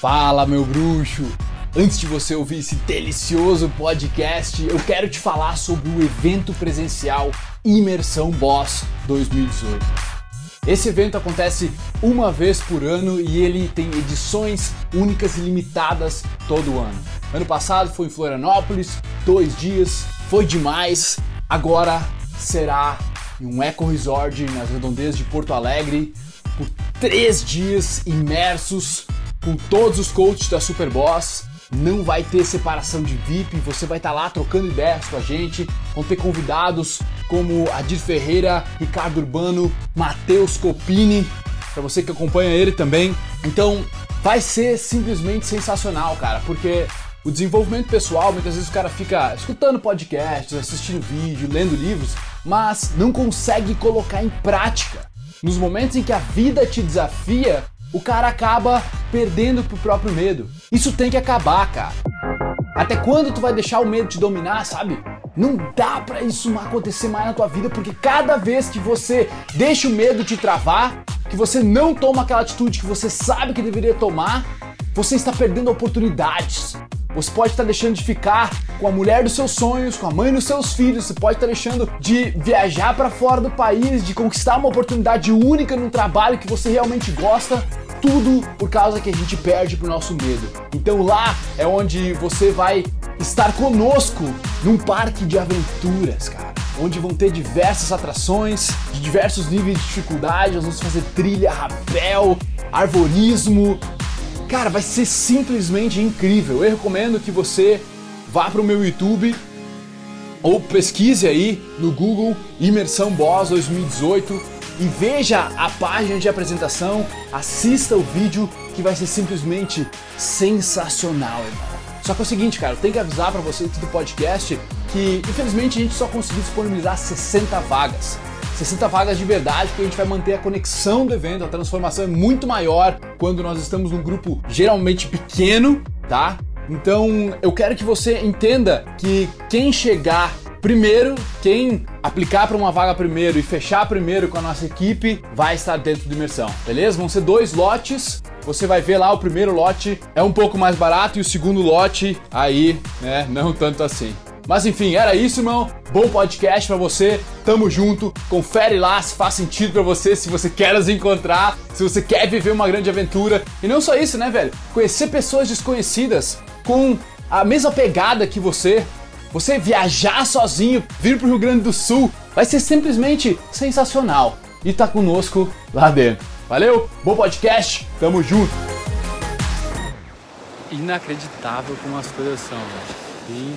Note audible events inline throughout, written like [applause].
Fala, meu bruxo! Antes de você ouvir esse delicioso podcast, eu quero te falar sobre o evento presencial Imersão Boss 2018. Esse evento acontece uma vez por ano e ele tem edições únicas e limitadas todo ano. Ano passado foi em Florianópolis, dois dias, foi demais. Agora será em um eco resort nas redondezas de Porto Alegre por três dias imersos com todos os coaches da Superboss. Não vai ter separação de VIP, você vai estar lá trocando ideias com a gente. Vão ter convidados como Adir Ferreira, Ricardo Urbano, Matheus Copini, para você que acompanha ele também. Então, vai ser simplesmente sensacional, cara, porque o desenvolvimento pessoal, muitas vezes o cara fica escutando podcasts, assistindo vídeo, lendo livros, mas não consegue colocar em prática. Nos momentos em que a vida te desafia, o cara acaba perdendo pro próprio medo. Isso tem que acabar, cara. Até quando tu vai deixar o medo te dominar, sabe? Não dá para isso acontecer mais na tua vida, porque cada vez que você deixa o medo te travar, que você não toma aquela atitude que você sabe que deveria tomar, você está perdendo oportunidades. Você pode estar deixando de ficar com a mulher dos seus sonhos, com a mãe dos seus filhos, você pode estar deixando de viajar para fora do país, de conquistar uma oportunidade única num trabalho que você realmente gosta tudo por causa que a gente perde pro nosso medo. Então lá é onde você vai estar conosco num parque de aventuras, cara. Onde vão ter diversas atrações, de diversos níveis de dificuldade, nós vamos fazer trilha, rapel, arvorismo. Cara, vai ser simplesmente incrível. Eu recomendo que você vá pro meu YouTube ou pesquise aí no Google Imersão Boss 2018 e veja a página de apresentação, assista o vídeo que vai ser simplesmente sensacional, irmão. Só que é o seguinte, cara, eu tenho que avisar para vocês do podcast que infelizmente a gente só conseguiu disponibilizar 60 vagas. 60 vagas de verdade, porque a gente vai manter a conexão do evento, a transformação é muito maior quando nós estamos num grupo geralmente pequeno, tá? Então eu quero que você entenda que quem chegar Primeiro, quem aplicar para uma vaga primeiro e fechar primeiro com a nossa equipe vai estar dentro de imersão, beleza? Vão ser dois lotes. Você vai ver lá o primeiro lote é um pouco mais barato e o segundo lote aí, né, não tanto assim. Mas enfim, era isso, irmão. Bom podcast para você. Tamo junto. Confere lá se faz sentido para você, se você quer nos encontrar, se você quer viver uma grande aventura. E não só isso, né, velho? Conhecer pessoas desconhecidas com a mesma pegada que você, você viajar sozinho, vir pro Rio Grande do Sul, vai ser simplesmente sensacional. E tá conosco lá dentro. Valeu, bom podcast, tamo junto. Inacreditável como as coisas são, velho. Vim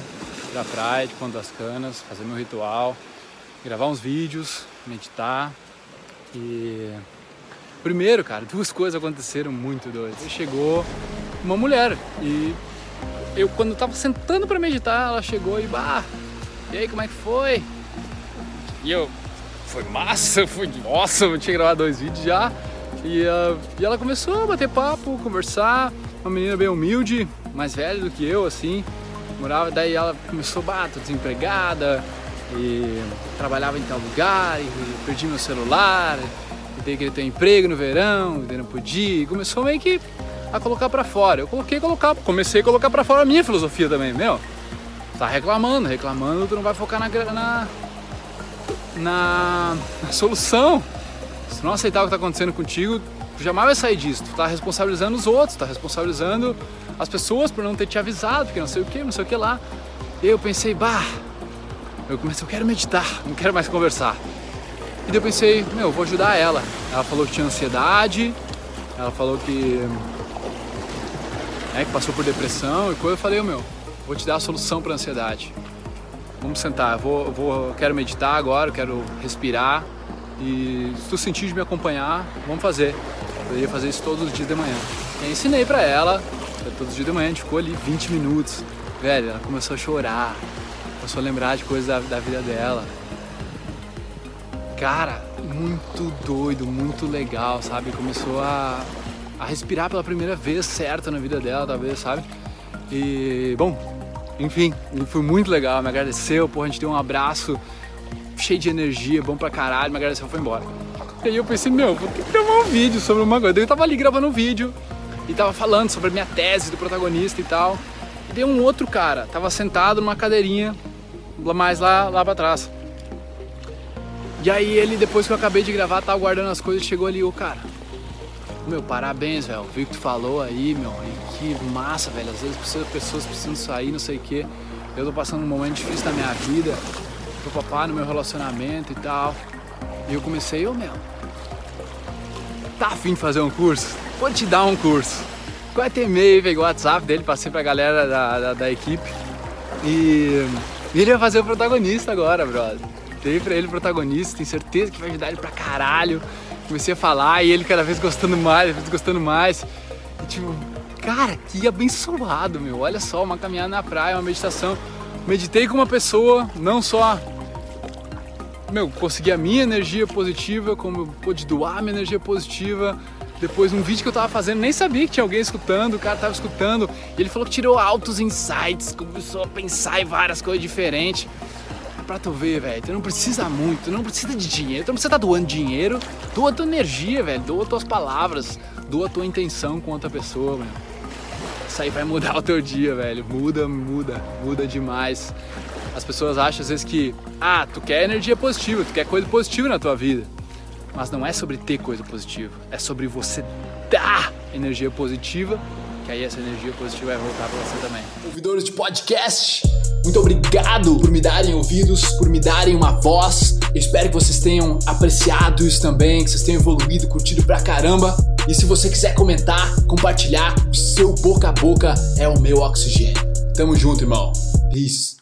pra praia de Ponta das Canas, fazer meu ritual, gravar uns vídeos, meditar e Primeiro, cara, duas coisas aconteceram muito doidas. Chegou uma mulher e eu quando tava sentando para meditar, ela chegou e bah, e aí como é que foi? E eu, foi massa, [laughs] foi nossa, eu tinha gravado dois vídeos já. E, uh, e ela começou a bater papo, conversar, uma menina bem humilde, mais velha do que eu, assim, morava, daí ela começou, bah, tô desempregada, e trabalhava em tal lugar, e perdi meu celular, e daí queria ter um emprego no verão, e daí não podia, e começou meio que a colocar para fora. Eu coloquei colocar, comecei a colocar para fora a minha filosofia também, meu. Tá reclamando, reclamando, tu não vai focar na na, na, na solução. Se não aceitar o que tá acontecendo contigo, tu jamais vai sair disso. Tu tá responsabilizando os outros, tá responsabilizando as pessoas por não ter te avisado, porque não sei o que, não sei o que lá. Eu pensei, bah, eu comecei, eu quero meditar, não quero mais conversar. E daí eu pensei, meu, eu vou ajudar ela. Ela falou que tinha ansiedade, ela falou que né, que passou por depressão e coisa, eu falei, meu, vou te dar a solução para ansiedade. Vamos sentar, vou, vou, quero meditar agora, quero respirar e se tu sentir de me acompanhar, vamos fazer. Eu ia fazer isso todos os dias de manhã. E ensinei para ela, todos os dias de manhã, a gente ficou ali 20 minutos. Velho, ela começou a chorar, começou a lembrar de coisas da, da vida dela. Cara, muito doido, muito legal, sabe? Começou a, a respirar pela primeira vez certo na vida dela, talvez, sabe? E, bom, enfim, foi muito legal, me agradeceu, pô, a gente deu um abraço cheio de energia, bom pra caralho, me agradeceu e foi embora. E aí eu pensei, meu, vou ter que gravar um vídeo sobre uma coisa. Eu tava ali gravando um vídeo e tava falando sobre a minha tese do protagonista e tal. E daí um outro cara tava sentado numa cadeirinha mais lá, lá pra trás. E aí ele, depois que eu acabei de gravar, tava guardando as coisas, chegou ali, o cara. Meu, parabéns, velho. Vi o que tu falou aí, meu. E que massa, velho. Às vezes as pessoas precisam sair, não sei o quê. Eu tô passando um momento difícil na minha vida. Tô papá no meu relacionamento e tal. E eu comecei, ô meu. Tá afim de fazer um curso? Vou te dar um curso. Quase e-mail, peguei o WhatsApp dele, passei pra galera da, da, da equipe. E ele vai fazer o protagonista agora, brother. Dei pra ele o protagonista, tenho certeza que vai ajudar ele pra caralho. Comecei a falar e ele cada vez gostando mais, cada vez gostando mais. E tipo, cara, que abençoado, meu. Olha só, uma caminhada na praia, uma meditação. Meditei com uma pessoa, não só meu, consegui a minha energia positiva, como eu pude doar minha energia positiva, depois, um vídeo que eu tava fazendo, nem sabia que tinha alguém escutando, o cara tava escutando, e ele falou que tirou altos insights, começou a pensar em várias coisas diferentes. Pra tu ver, velho, tu não precisa muito, tu não precisa de dinheiro, tu não precisa estar tá doando dinheiro, doa tua energia, velho, doa tuas palavras, doa tua intenção com outra pessoa, velho. Isso aí vai mudar o teu dia, velho. Muda, muda, muda demais. As pessoas acham às vezes que, ah, tu quer energia positiva, tu quer coisa positiva na tua vida. Mas não é sobre ter coisa positiva, é sobre você dar energia positiva, que aí essa energia positiva vai voltar para você também. Ouvidores de podcast, muito obrigado por me darem ouvidos, por me darem uma voz. Eu espero que vocês tenham apreciado isso também, que vocês tenham evoluído, curtido pra caramba. E se você quiser comentar, compartilhar, o seu boca a boca é o meu oxigênio. Tamo junto, irmão. Peace.